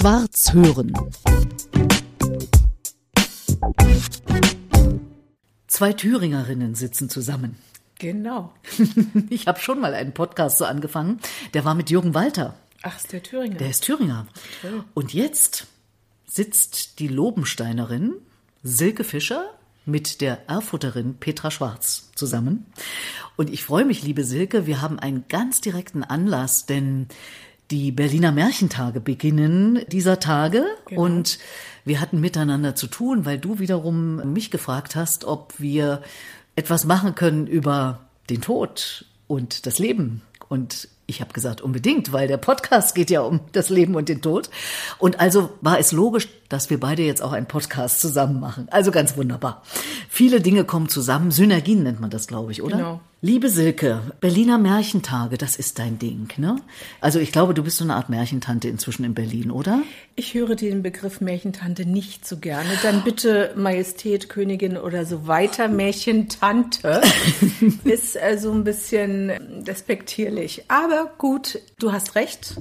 Schwarz hören. Zwei Thüringerinnen sitzen zusammen. Genau. Ich habe schon mal einen Podcast so angefangen. Der war mit Jürgen Walter. Ach, ist der Thüringer. Der ist Thüringer. Und jetzt sitzt die Lobensteinerin Silke Fischer mit der Erfurterin Petra Schwarz zusammen. Und ich freue mich, liebe Silke, wir haben einen ganz direkten Anlass, denn die Berliner Märchentage beginnen dieser Tage Genau. und wir hatten miteinander zu tun, weil du wiederum mich gefragt hast, ob wir etwas machen können über den Tod und das Leben. Und ich habe gesagt, unbedingt, weil der Podcast geht ja um das Leben und den Tod. Und also war es logisch, dass wir beide jetzt auch einen Podcast zusammen machen. Also ganz wunderbar. Viele Dinge kommen zusammen. Synergien nennt man das, glaube ich, oder? Genau. Liebe Silke, Berliner Märchentage, das ist dein Ding, ne? Also ich glaube, du bist so eine Art Märchentante inzwischen in Berlin, oder? Ich höre den Begriff Märchentante nicht so gerne. Dann bitte Majestät, Königin oder so weiter. Märchentante ist äh, so ein bisschen despektierlich. Aber gut, du hast recht.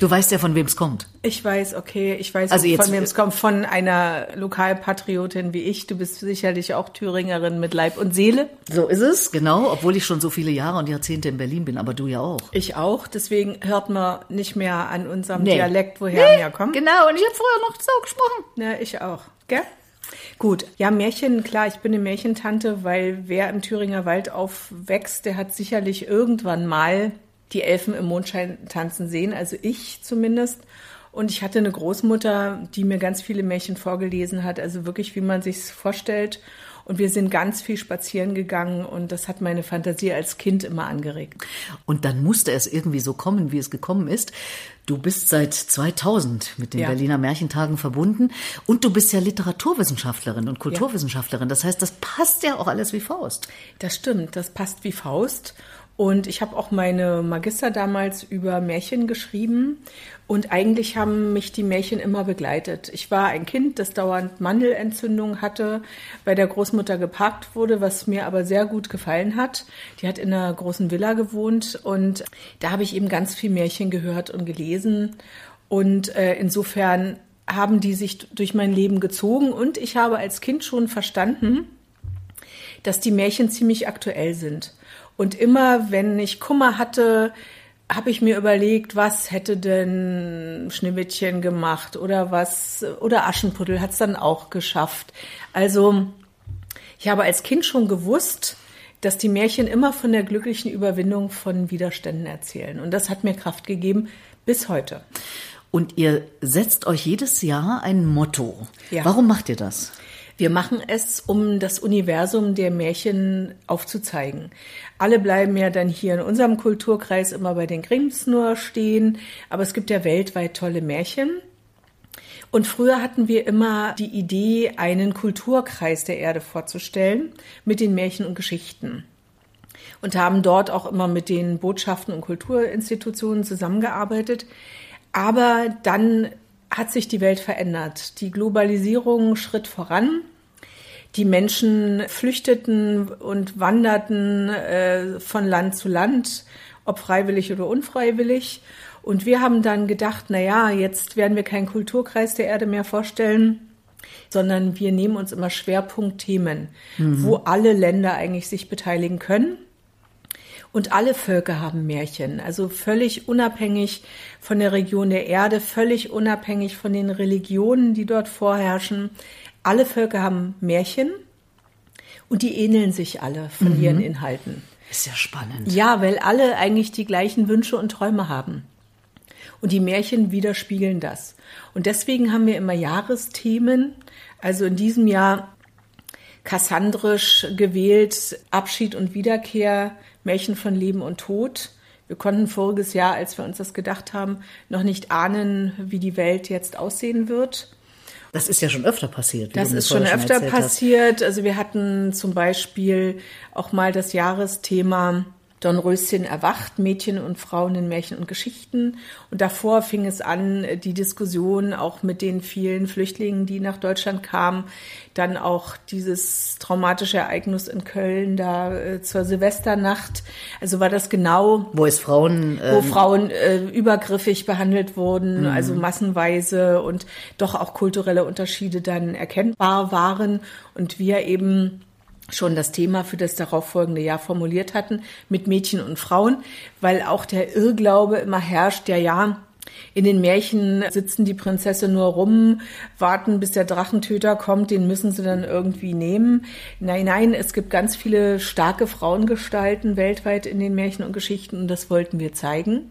Du weißt ja, von wem es kommt. Ich weiß, okay, ich weiß, Also jetzt- von wem es kommt. Von einer Lokalpatriotin wie ich. Du bist sicherlich auch Thüringerin mit Leib und Seele. So ist es, genau, obwohl ich schon so viele Jahre und Jahrzehnte in Berlin bin, aber du ja auch. Ich auch. Deswegen hört man nicht mehr an unserem Nee. Dialekt, woher wir kommen. Genau, und ich habe früher noch so gesprochen. Ja, ich auch. Gell? Gut, ja, Märchen, klar, ich bin eine Märchentante, weil wer im Thüringer Wald aufwächst, der hat sicherlich irgendwann mal die Elfen im Mondschein tanzen sehen, also ich zumindest. Und ich hatte eine Großmutter, die mir ganz viele Märchen vorgelesen hat, also wirklich, wie man sich's vorstellt. Und wir sind ganz viel spazieren gegangen und das hat meine Fantasie als Kind immer angeregt. Und dann musste es irgendwie so kommen, wie es gekommen ist. Du bist seit 2000 mit den Ja. Berliner Märchentagen verbunden und du bist ja Literaturwissenschaftlerin und Kulturwissenschaftlerin. Das heißt, das passt ja auch alles wie Faust. Das stimmt, das passt wie Faust. Und ich habe auch meine Magister damals über Märchen geschrieben. Und eigentlich haben mich die Märchen immer begleitet. Ich war ein Kind, das dauernd Mandelentzündung hatte, bei der Großmutter geparkt wurde, was mir aber sehr gut gefallen hat. Die hat in einer großen Villa gewohnt und da habe ich eben ganz viel Märchen gehört und gelesen. Und äh, insofern haben die sich durch mein Leben gezogen und ich habe als Kind schon verstanden, dass die Märchen ziemlich aktuell sind. Und immer, wenn ich Kummer hatte, habe ich mir überlegt, was hätte denn Schneewittchen gemacht oder was, oder Aschenputtel hat es dann auch geschafft. Also, ich habe als Kind schon gewusst, dass die Märchen immer von der glücklichen Überwindung von Widerständen erzählen. Und das hat mir Kraft gegeben bis heute. Und ihr setzt euch jedes Jahr ein Motto. Ja. Warum macht ihr das? Wir machen es, um das Universum der Märchen aufzuzeigen. Alle bleiben ja dann hier in unserem Kulturkreis immer bei den Grimms nur stehen, aber es gibt ja weltweit tolle Märchen. Und früher hatten wir immer die Idee, einen Kulturkreis der Erde vorzustellen mit den Märchen und Geschichten. Und haben dort auch immer mit den Botschaften und Kulturinstitutionen zusammengearbeitet. Aber dann hat sich die Welt verändert. Die Globalisierung schritt voran. Die Menschen flüchteten und wanderten äh, von Land zu Land, ob freiwillig oder unfreiwillig. Und wir haben dann gedacht, na ja, jetzt werden wir keinen Kulturkreis der Erde mehr vorstellen, sondern wir nehmen uns immer Schwerpunktthemen, wo alle Länder eigentlich sich beteiligen können. Und alle Völker haben Märchen, also völlig unabhängig von der Region der Erde, völlig unabhängig von den Religionen, die dort vorherrschen. Alle Völker haben Märchen und die ähneln sich alle von ihren Inhalten. Ist ja spannend. Ja, weil alle eigentlich die gleichen Wünsche und Träume haben. Und die Märchen widerspiegeln das. Und deswegen haben wir immer Jahresthemen. Also in diesem Jahr kassandrisch gewählt Abschied und Wiederkehr, Märchen von Leben und Tod. Wir konnten voriges Jahr, als wir uns das gedacht haben, noch nicht ahnen, wie die Welt jetzt aussehen wird. Das ist ja schon öfter passiert. Das ist schon öfter hast. passiert. Also wir hatten zum Beispiel auch mal das Jahresthema Dornröschen erwacht, Mädchen und Frauen in Märchen und Geschichten. Und davor fing es an, die Diskussion auch mit den vielen Flüchtlingen, die nach Deutschland kamen. Dann auch dieses traumatische Ereignis in Köln da äh, zur Silvesternacht. Also war das genau, wo es Frauen, ähm, wo Frauen äh, übergriffig behandelt wurden, mhm. also massenweise und doch auch kulturelle Unterschiede dann erkennbar waren und wir eben schon das Thema für das darauffolgende Jahr formuliert hatten mit Mädchen und Frauen, weil auch der Irrglaube immer herrscht, ja, ja, in den Märchen sitzen die Prinzessin nur rum, warten, bis der Drachentöter kommt, den müssen sie dann irgendwie nehmen. Nein, nein, es gibt ganz viele starke Frauengestalten weltweit in den Märchen und Geschichten und das wollten wir zeigen.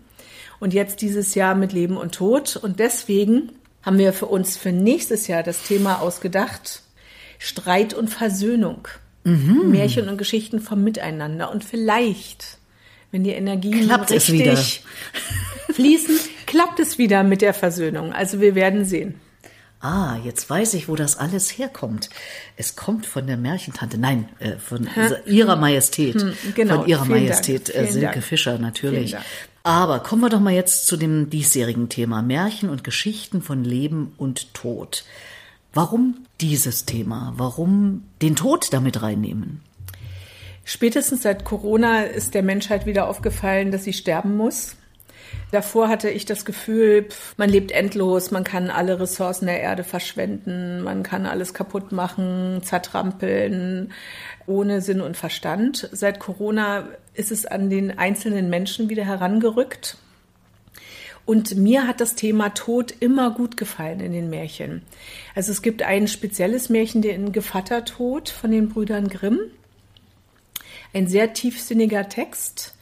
Und jetzt dieses Jahr mit Leben und Tod und deswegen haben wir für uns für nächstes Jahr das Thema ausgedacht, Streit und Versöhnung. Mhm. Märchen und Geschichten vom Miteinander. Und vielleicht, wenn die Energien klappt richtig fließen, klappt es wieder mit der Versöhnung. Also wir werden sehen. Ah, jetzt weiß ich, wo das alles herkommt. Es kommt von der Märchentante, nein, äh, von ha? ihrer Majestät, hm, genau. von ihrer Vielen Majestät äh, Silke Dank. Fischer natürlich. Aber kommen wir doch mal jetzt zu dem diesjährigen Thema Märchen und Geschichten von Leben und Tod. Warum dieses Thema? Warum den Tod damit reinnehmen? Spätestens seit Corona ist der Menschheit wieder aufgefallen, dass sie sterben muss. Davor hatte ich das Gefühl, man lebt endlos, man kann alle Ressourcen der Erde verschwenden, man kann alles kaputt machen, zertrampeln, ohne Sinn und Verstand. Seit Corona ist es an den einzelnen Menschen wieder herangerückt. Und mir hat das Thema Tod immer gut gefallen in den Märchen. Also es gibt ein spezielles Märchen, den Gevattertod von den Brüdern Grimm. Ein sehr tiefsinniger Text,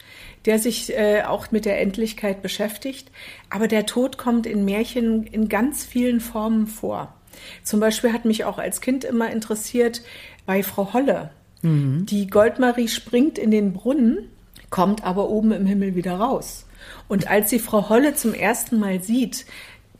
der sich äh, auch mit der Endlichkeit beschäftigt. Aber der Tod kommt in Märchen in ganz vielen Formen vor. Zum Beispiel hat mich auch als Kind immer interessiert bei Frau Holle. Mhm. Die Goldmarie springt in den Brunnen, kommt aber oben im Himmel wieder raus. Und als sie Frau Holle zum ersten Mal sieht,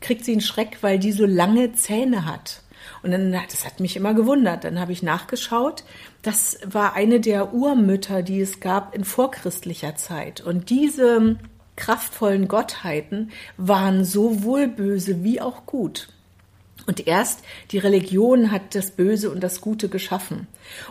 kriegt sie einen Schreck, weil die so lange Zähne hat. Und dann, das hat mich immer gewundert. Dann habe ich nachgeschaut. Das war eine der Urmütter, die es gab in vorchristlicher Zeit. Und diese kraftvollen Gottheiten waren sowohl böse wie auch gut. Und erst die Religion hat das Böse und das Gute geschaffen.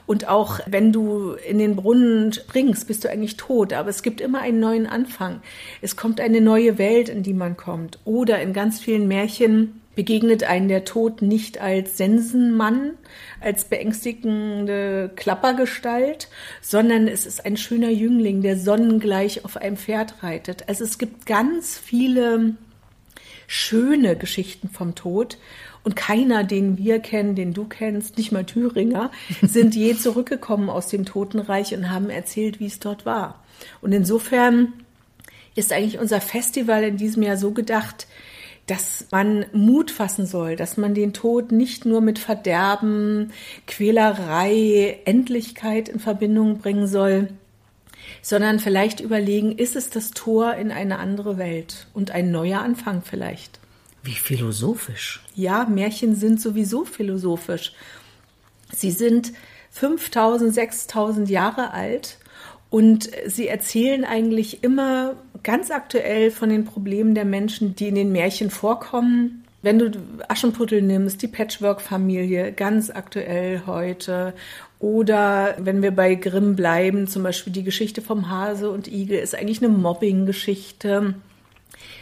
Und auch wenn du in den Brunnen springst, bist du eigentlich tot. Aber es gibt immer einen neuen Anfang. Es kommt eine neue Welt, in die man kommt. Oder in ganz vielen Märchen begegnet einen der Tod nicht als Sensenmann, als beängstigende Klappergestalt, sondern es ist ein schöner Jüngling, der sonnengleich auf einem Pferd reitet. Also es gibt ganz viele schöne Geschichten vom Tod. Und keiner, den wir kennen, den du kennst, nicht mal Thüringer, sind je zurückgekommen aus dem Totenreich und haben erzählt, wie es dort war. Und insofern ist eigentlich unser Festival in diesem Jahr so gedacht, dass man Mut fassen soll, dass man den Tod nicht nur mit Verderben, Quälerei, Endlichkeit in Verbindung bringen soll, sondern vielleicht überlegen, ist es das Tor in eine andere Welt und ein neuer Anfang vielleicht. Wie philosophisch. Ja, Märchen sind sowieso philosophisch. Sie sind 5000, 6000 Jahre alt und sie erzählen eigentlich immer ganz aktuell von den Problemen der Menschen, die in den Märchen vorkommen. Wenn du Aschenputtel nimmst, die Patchwork-Familie, ganz aktuell heute. Oder wenn wir bei Grimm bleiben, zum Beispiel die Geschichte vom Hase und Igel ist eigentlich eine Mobbing-Geschichte.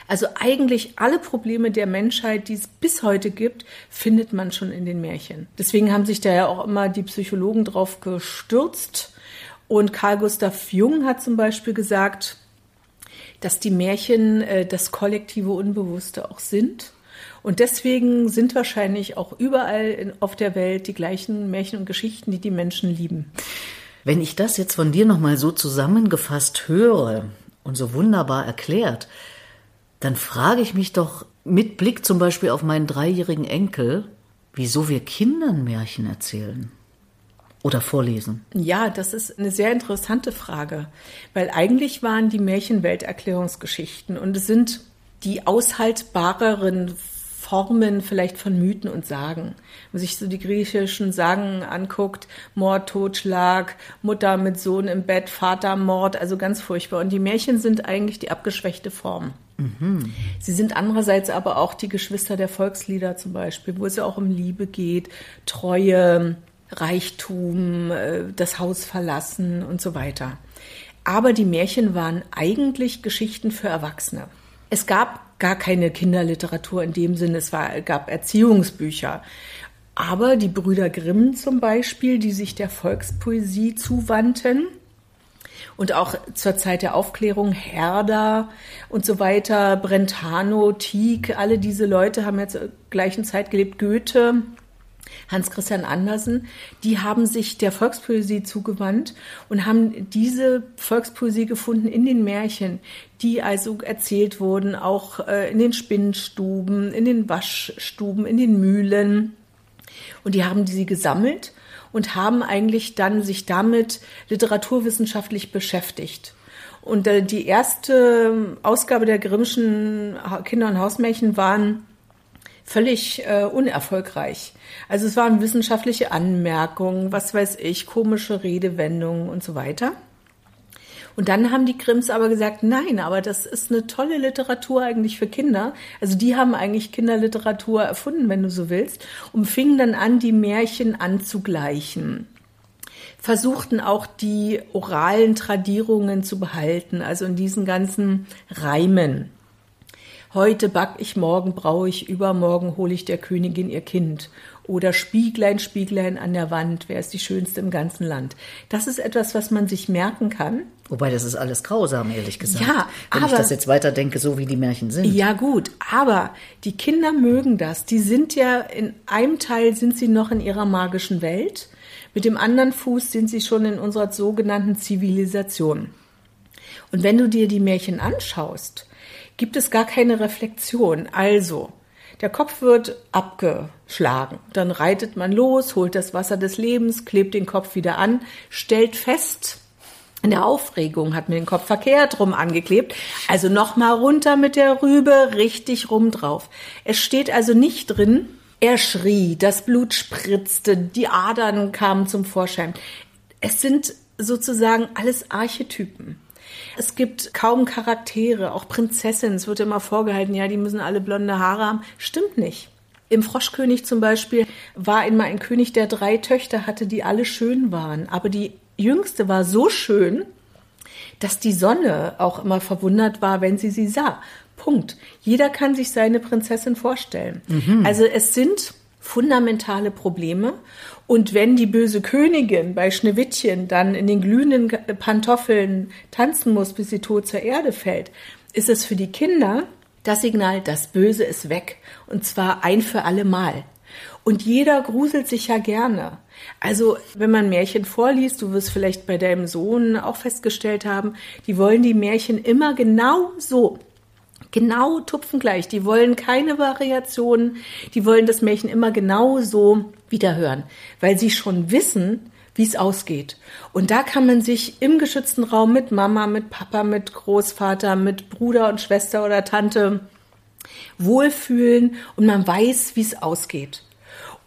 Also eigentlich alle Probleme der Menschheit, die es bis heute gibt, findet man schon in den Märchen. Deswegen haben sich da ja auch immer die Psychologen drauf gestürzt. Und Carl Gustav Jung hat zum Beispiel gesagt, dass die Märchen äh, das kollektive Unbewusste auch sind. Und deswegen sind wahrscheinlich auch überall in, auf der Welt die gleichen Märchen und Geschichten, die die Menschen lieben. Wenn ich das jetzt von dir nochmal so zusammengefasst höre und so wunderbar erklärt, dann frage ich mich doch mit Blick zum Beispiel auf meinen dreijährigen Enkel, wieso wir Kindern Märchen erzählen oder vorlesen. Ja, das ist eine sehr interessante Frage, weil eigentlich waren die Märchen Welterklärungsgeschichten und es sind die aushaltbareren Formen vielleicht von Mythen und Sagen. Wenn man sich so die griechischen Sagen anguckt, Mord, Totschlag, Mutter mit Sohn im Bett, Vater, Mord, also ganz furchtbar. Und die Märchen sind eigentlich die abgeschwächte Form. Mhm. Sie sind andererseits aber auch die Geschwister der Volkslieder zum Beispiel, wo es ja auch um Liebe geht, Treue, Reichtum, äh, das Haus verlassen und so weiter. Aber die Märchen waren eigentlich Geschichten für Erwachsene. Es gab gar keine Kinderliteratur in dem Sinne, es war, gab Erziehungsbücher. Aber die Brüder Grimm zum Beispiel, die sich der Volkspoesie zuwandten, und auch zur Zeit der Aufklärung Herder und so weiter, Brentano, Tieck, alle diese Leute haben ja zur gleichen Zeit gelebt, Goethe, Hans Christian Andersen, die haben sich der Volkspoesie zugewandt und haben diese Volkspoesie gefunden in den Märchen, die also erzählt wurden, auch äh, in den Spinnstuben, in den Waschstuben, in den Mühlen. Und die haben sie gesammelt und haben eigentlich dann sich damit literaturwissenschaftlich beschäftigt. Und äh, die erste Ausgabe der Grimmschen Kinder- und Hausmärchen waren völlig äh, unerfolgreich. Also es waren wissenschaftliche Anmerkungen, was weiß ich, komische Redewendungen und so weiter. Und dann haben die Grimms aber gesagt, nein, aber das ist eine tolle Literatur eigentlich für Kinder. Also die haben eigentlich Kinderliteratur erfunden, wenn du so willst, und fingen dann an, die Märchen anzugleichen. Versuchten auch die oralen Tradierungen zu behalten, also in diesen ganzen Reimen. Heute back ich, morgen brauche ich, übermorgen hole ich der Königin ihr Kind. Oder Spieglein, Spieglein an der Wand, wer ist die Schönste im ganzen Land? Das ist etwas, was man sich merken kann. Wobei das ist alles grausam, ehrlich gesagt. Ja, Wenn aber, ich das jetzt weiterdenke, so wie die Märchen sind. Ja, gut, aber die Kinder mögen das. Die sind ja, in einem Teil sind sie noch in ihrer magischen Welt. Mit dem anderen Fuß sind sie schon in unserer sogenannten Zivilisation. Und wenn du dir die Märchen anschaust, gibt es gar keine Reflexion. Also, der Kopf wird abgeschlagen. Dann reitet man los, holt das Wasser des Lebens, klebt den Kopf wieder an, stellt fest, in der Aufregung hat mir den Kopf verkehrt rum angeklebt. Also nochmal runter mit der Rübe, richtig rum drauf. Es steht also nicht drin, er schrie, das Blut spritzte, die Adern kamen zum Vorschein. Es sind sozusagen alles Archetypen. Es gibt kaum Charaktere, auch Prinzessinnen. Es wird immer vorgehalten, ja, die müssen alle blonde Haare haben. Stimmt nicht. Im Froschkönig zum Beispiel war einmal ein König, der drei Töchter hatte, die alle schön waren. Aber die jüngste war so schön, dass die Sonne auch immer verwundert war, wenn sie sie sah. Punkt. Jeder kann sich seine Prinzessin vorstellen. Mhm. Also es sind fundamentale Probleme. Und wenn die böse Königin bei Schneewittchen dann in den glühenden Pantoffeln tanzen muss, bis sie tot zur Erde fällt, ist es für die Kinder das Signal, das Böse ist weg. Und zwar ein für alle Mal. Und jeder gruselt sich ja gerne. Also, wenn man Märchen vorliest, du wirst vielleicht bei deinem Sohn auch festgestellt haben, die wollen die Märchen immer genau so genau tupfengleich. Die wollen keine Variationen, die wollen das Märchen immer genau so wiederhören, weil sie schon wissen, wie es ausgeht. Und da kann man sich im geschützten Raum mit Mama, mit Papa, mit Großvater, mit Bruder und Schwester oder Tante wohlfühlen und man weiß, wie es ausgeht.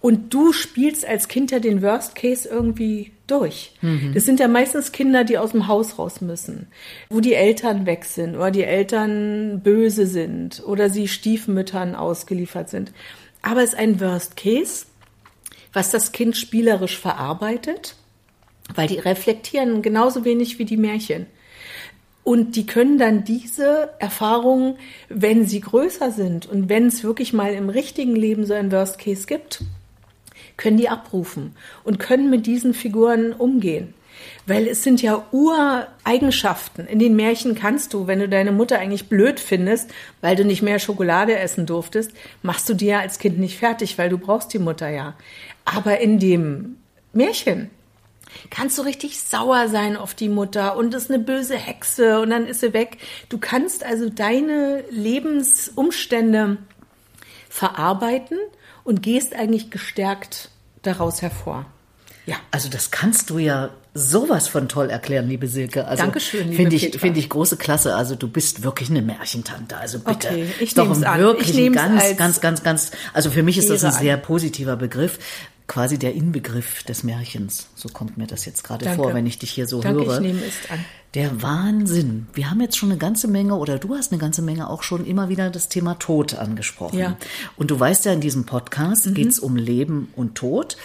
Und du spielst als Kind ja den Worst Case irgendwie durch. Mhm. Das sind ja meistens Kinder, die aus dem Haus raus müssen, wo die Eltern weg sind oder die Eltern böse sind oder sie Stiefmüttern ausgeliefert sind. Aber es ist ein Worst Case, was das Kind spielerisch verarbeitet, weil die reflektieren genauso wenig wie die Märchen. Und die können dann diese Erfahrungen, wenn sie größer sind und wenn es wirklich mal im richtigen Leben so ein Worst Case gibt, können die abrufen und können mit diesen Figuren umgehen. Weil es sind ja Ureigenschaften. In den Märchen kannst du, wenn du deine Mutter eigentlich blöd findest, weil du nicht mehr Schokolade essen durftest, machst du die ja als Kind nicht fertig, weil du brauchst die Mutter ja. Aber in dem Märchen kannst du richtig sauer sein auf die Mutter und ist eine böse Hexe und dann ist sie weg. Du kannst also deine Lebensumstände verarbeiten und gehst eigentlich gestärkt daraus hervor. Ja. Also das kannst du ja sowas von toll erklären, liebe Silke. Also Dankeschön, liebe Finde ich, finde ich große Klasse. Also du bist wirklich eine Märchentante. Also bitte. Okay, ich doch nehm's ein an. wirklich Ich nehm's ganz, ganz, ganz, ganz, also für mich ist das ein sehr positiver Begriff. Quasi der Inbegriff des Märchens. So kommt mir das jetzt gerade Danke. vor, wenn ich dich hier so Danke, höre. ich nehme es an. Der Wahnsinn. Wir haben jetzt schon eine ganze Menge, oder du hast eine ganze Menge auch schon immer wieder das Thema Tod angesprochen. Ja. Und du weißt ja, in diesem Podcast geht's um Leben und Tod.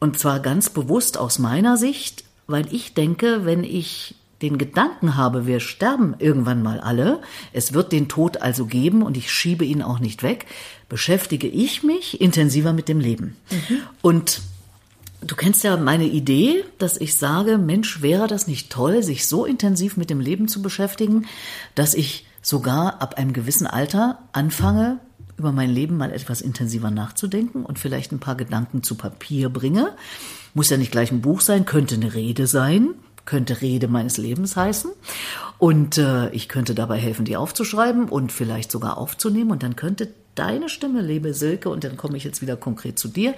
Und zwar ganz bewusst aus meiner Sicht, weil ich denke, wenn ich den Gedanken habe, wir sterben irgendwann mal alle, es wird den Tod also geben und ich schiebe ihn auch nicht weg, beschäftige ich mich intensiver mit dem Leben. Und Du kennst ja meine Idee, dass ich sage, Mensch, wäre das nicht toll, sich so intensiv mit dem Leben zu beschäftigen, dass ich sogar ab einem gewissen Alter anfange, über mein Leben mal etwas intensiver nachzudenken und vielleicht ein paar Gedanken zu Papier bringe. Muss ja nicht gleich ein Buch sein, könnte eine Rede sein, könnte Rede meines Lebens heißen. Und äh, ich könnte dabei helfen, die aufzuschreiben und vielleicht sogar aufzunehmen. Und dann könnte deine Stimme, liebe Silke, und dann komme ich jetzt wieder konkret zu dir,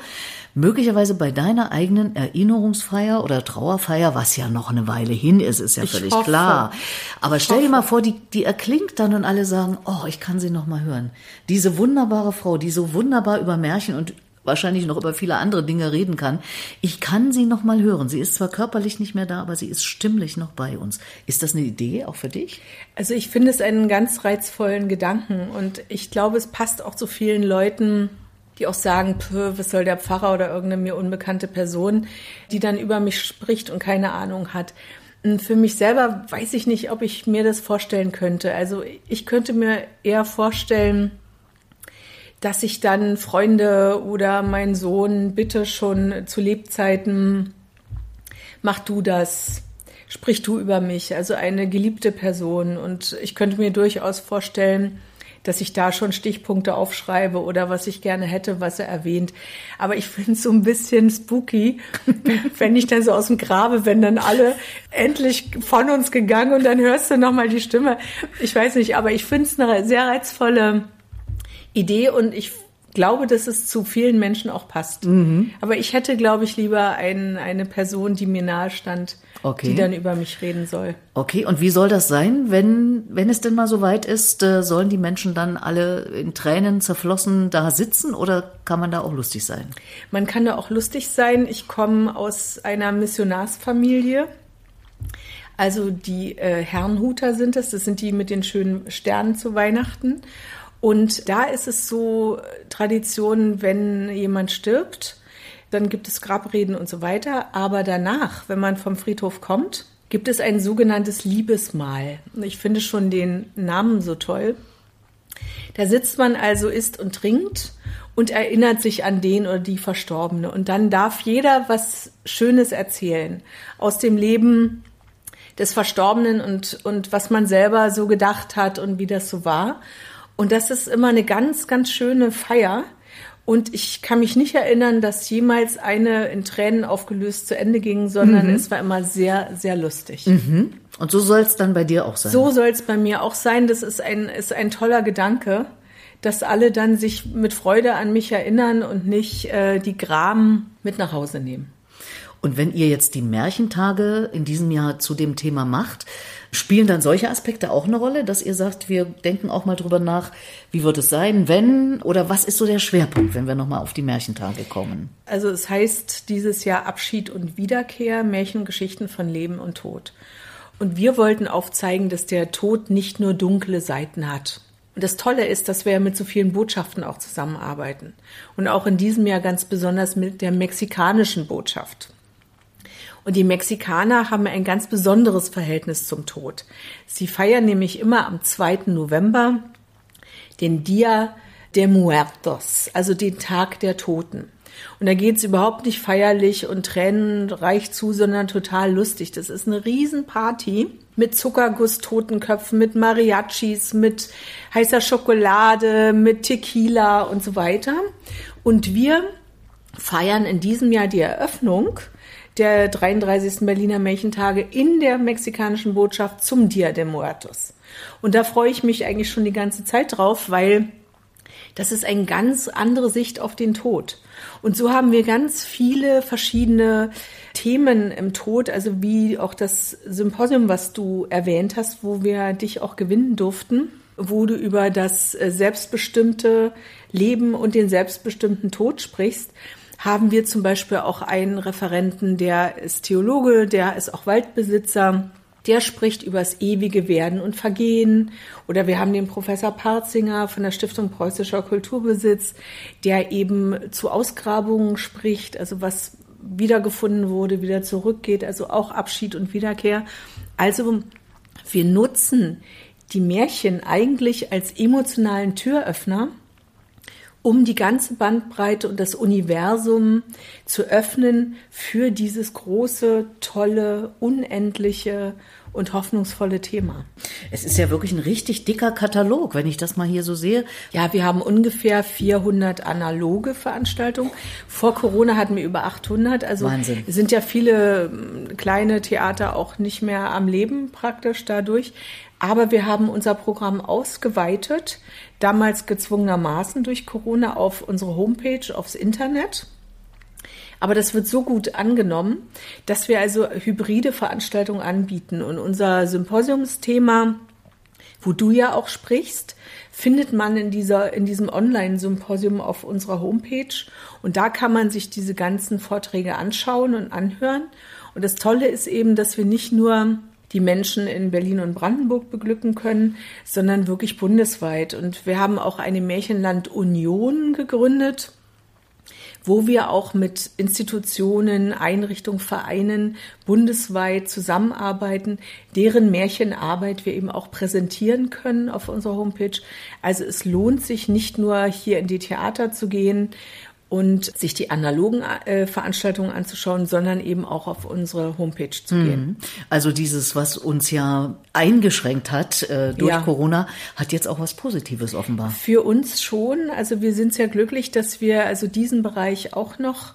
möglicherweise bei deiner eigenen Erinnerungsfeier oder Trauerfeier, was ja noch eine Weile hin ist, ist ja Ich völlig hoffe. klar. Aber stell dir mal vor, die, die erklingt dann und alle sagen, oh, ich kann sie noch mal hören. Diese wunderbare Frau, die so wunderbar über Märchen und wahrscheinlich noch über viele andere Dinge reden kann. Ich kann sie noch mal hören. Sie ist zwar körperlich nicht mehr da, aber sie ist stimmlich noch bei uns. Ist das eine Idee auch für dich? Also ich finde es einen ganz reizvollen Gedanken und ich glaube, es passt auch zu vielen Leuten, die auch sagen, "Pö, was soll der Pfarrer oder irgendeine mir unbekannte Person, die dann über mich spricht und keine Ahnung hat. Für mich selber weiß ich nicht, ob ich mir das vorstellen könnte. Also ich könnte mir eher vorstellen, dass ich dann Freunde oder mein Sohn bitte schon zu Lebzeiten, mach du das, sprich du über mich, also eine geliebte Person. Und ich könnte mir durchaus vorstellen, dass ich da schon Stichpunkte aufschreibe oder was ich gerne hätte, was er erwähnt. Aber ich finde es so ein bisschen spooky, wenn ich dann so aus dem Grabe, wenn dann alle endlich von uns gegangen und dann hörst du nochmal die Stimme. Ich weiß nicht, aber ich finde es eine sehr reizvolle Idee und ich glaube, dass es zu vielen Menschen auch passt. Mhm. Aber ich hätte, glaube ich, lieber ein, eine Person, die mir nahe stand, Okay. die dann über mich reden soll. Okay, und wie soll das sein, wenn, wenn es denn mal so weit ist, äh, sollen die Menschen dann alle in Tränen zerflossen da sitzen oder kann man da auch lustig sein? Man kann da auch lustig sein. Ich komme aus einer Missionarsfamilie. Also die äh, Herrenhuter sind es, das sind die mit den schönen Sternen zu Weihnachten. Und da ist es so Tradition, wenn jemand stirbt, dann gibt es Grabreden und so weiter. Aber danach, wenn man vom Friedhof kommt, gibt es ein sogenanntes Liebesmahl. Ich finde schon den Namen so toll. Da sitzt man also, isst und trinkt und erinnert sich an den oder die Verstorbene. Und dann darf jeder was Schönes erzählen aus dem Leben des Verstorbenen und, und was man selber so gedacht hat und wie das so war. Und das ist immer eine ganz, ganz schöne Feier. Und ich kann mich nicht erinnern, dass jemals eine in Tränen aufgelöst zu Ende ging, sondern es war immer sehr, sehr lustig. Und so soll es dann bei dir auch sein. So soll es bei mir auch sein. Das ist ein, ist ein toller Gedanke, dass alle dann sich mit Freude an mich erinnern und nicht äh, die Gram mit nach Hause nehmen. Und wenn ihr jetzt die Märchentage in diesem Jahr zu dem Thema macht, spielen dann solche Aspekte auch eine Rolle, dass ihr sagt, wir denken auch mal drüber nach, wie wird es sein, wenn oder was ist so der Schwerpunkt, wenn wir nochmal auf die Märchentage kommen? Also es heißt dieses Jahr Abschied und Wiederkehr, Märchengeschichten von Leben und Tod. Und wir wollten aufzeigen, dass der Tod nicht nur dunkle Seiten hat. Und das Tolle ist, dass wir mit so vielen Botschaften auch zusammenarbeiten. Und auch in diesem Jahr ganz besonders mit der mexikanischen Botschaft. Und die Mexikaner haben ein ganz besonderes Verhältnis zum Tod. Sie feiern nämlich immer am 2. November den Dia de Muertos, also den Tag der Toten. Und da geht's überhaupt nicht feierlich und tränenreich zu, sondern total lustig. Das ist eine Riesenparty mit Zuckerguss, Totenköpfen, mit Mariachis, mit heißer Schokolade, mit Tequila und so weiter. Und wir feiern in diesem Jahr die Eröffnung der 33. Berliner Märchentage in der mexikanischen Botschaft zum Dia de Muertos. Und da freue ich mich eigentlich schon die ganze Zeit drauf, weil Das ist eine ganz andere Sicht auf den Tod. Und so haben wir ganz viele verschiedene Themen im Tod, also wie auch das Symposium, was du erwähnt hast, wo wir dich auch gewinnen durften, wo du über das äh, selbstbestimmte Leben und den selbstbestimmten Tod sprichst haben wir zum Beispiel auch einen Referenten, der ist Theologe, der ist auch Waldbesitzer, der spricht über das ewige Werden und Vergehen. Oder wir haben den Professor Parzinger von der Stiftung Preußischer Kulturbesitz, der eben zu Ausgrabungen spricht, also was wiedergefunden wurde, wieder zurückgeht, also auch Abschied und Wiederkehr. Also wir nutzen die Märchen eigentlich als emotionalen Türöffner um die ganze Bandbreite und das Universum zu öffnen für dieses große, tolle, unendliche und hoffnungsvolle Thema. Es ist ja wirklich ein richtig dicker Katalog, wenn ich das mal hier so sehe. Ja, wir haben ungefähr 400 analoge Veranstaltungen. Vor Corona hatten wir über 800. Also Wahnsinn. sind ja viele ähm, kleine Theater auch nicht mehr am Leben praktisch dadurch. Aber wir haben unser Programm ausgeweitet, damals gezwungenermaßen durch Corona auf unsere Homepage, aufs Internet. Aber das wird so gut angenommen, dass wir also hybride Veranstaltungen anbieten. Und unser Symposiumsthema, wo du ja auch sprichst, findet man in dieser, in diesem Online-Symposium auf unserer Homepage. Und da kann man sich diese ganzen Vorträge anschauen und anhören. Und das Tolle ist eben, dass wir nicht nur die Menschen in Berlin und Brandenburg beglücken können, sondern wirklich bundesweit. Und wir haben auch eine Märchenland Union gegründet, wo wir auch mit Institutionen, Einrichtungen, Vereinen bundesweit zusammenarbeiten, deren Märchenarbeit wir eben auch präsentieren können auf unserer Homepage. Also es lohnt sich nicht nur hier in die Theater zu gehen und sich die analogen äh, Veranstaltungen anzuschauen, sondern eben auch auf unsere Homepage zu gehen. Mhm. Also dieses, was uns ja eingeschränkt hat äh, durch ja. Corona, hat jetzt auch was Positives offenbar. Für uns schon. Also wir sind sehr glücklich, dass wir also diesen Bereich auch noch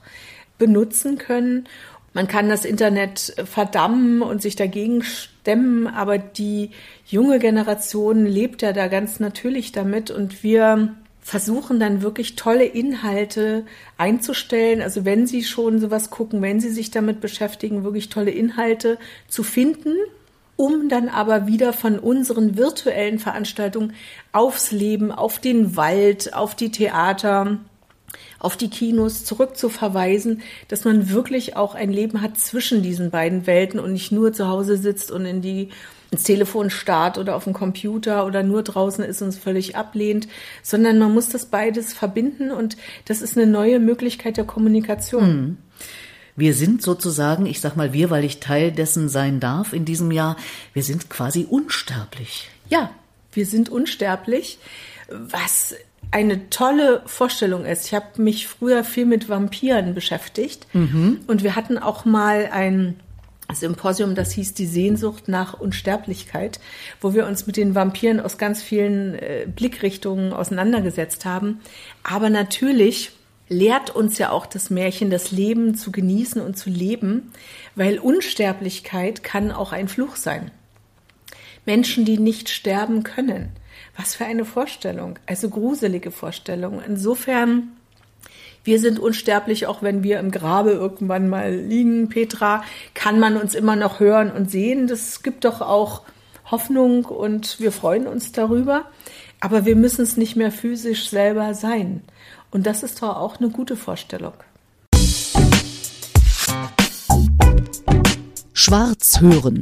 benutzen können. Man kann das Internet verdammen und sich dagegen stemmen, aber die junge Generation lebt ja da ganz natürlich damit und wir versuchen dann wirklich tolle Inhalte einzustellen. Also wenn Sie schon sowas gucken, wenn Sie sich damit beschäftigen, wirklich tolle Inhalte zu finden, um dann aber wieder von unseren virtuellen Veranstaltungen aufs Leben, auf den Wald, auf die Theater, auf die Kinos zurückzuverweisen, dass man wirklich auch ein Leben hat zwischen diesen beiden Welten und nicht nur zu Hause sitzt und in die ins Telefon starrt oder auf dem Computer oder nur draußen ist und es völlig ablehnt, sondern man muss das beides verbinden und das ist eine neue Möglichkeit der Kommunikation. Mhm. Wir sind sozusagen, ich sag mal wir, weil ich Teil dessen sein darf in diesem Jahr, wir sind quasi unsterblich. Ja, wir sind unsterblich, was eine tolle Vorstellung ist. Ich habe mich früher viel mit Vampiren beschäftigt mhm. und wir hatten auch mal ein Symposium, das hieß die Sehnsucht nach Unsterblichkeit, wo wir uns mit den Vampiren aus ganz vielen äh, Blickrichtungen auseinandergesetzt haben. Aber natürlich lehrt uns ja auch das Märchen, das Leben zu genießen und zu leben, weil Unsterblichkeit kann auch ein Fluch sein. Menschen, die nicht sterben können. Was für eine Vorstellung, also gruselige Vorstellung. Insofern wir sind unsterblich, auch wenn wir im Grabe irgendwann mal liegen, Petra, kann man uns immer noch hören und sehen. Das gibt doch auch Hoffnung und wir freuen uns darüber. Aber wir müssen es nicht mehr physisch selber sein. Und das ist doch auch eine gute Vorstellung. Schwarz hören.